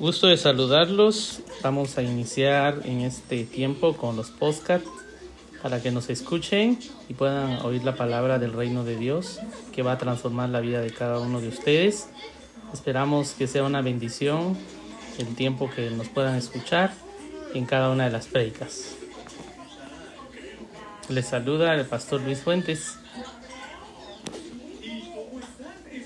Gusto de saludarlos. Vamos a iniciar en este tiempo con los podcasts para que nos escuchen y puedan oír la palabra del reino de Dios que va a transformar la vida de cada uno de ustedes. Esperamos que sea una bendición el tiempo que nos puedan escuchar en cada una de las predicas. Les saluda el pastor Luis Fuentes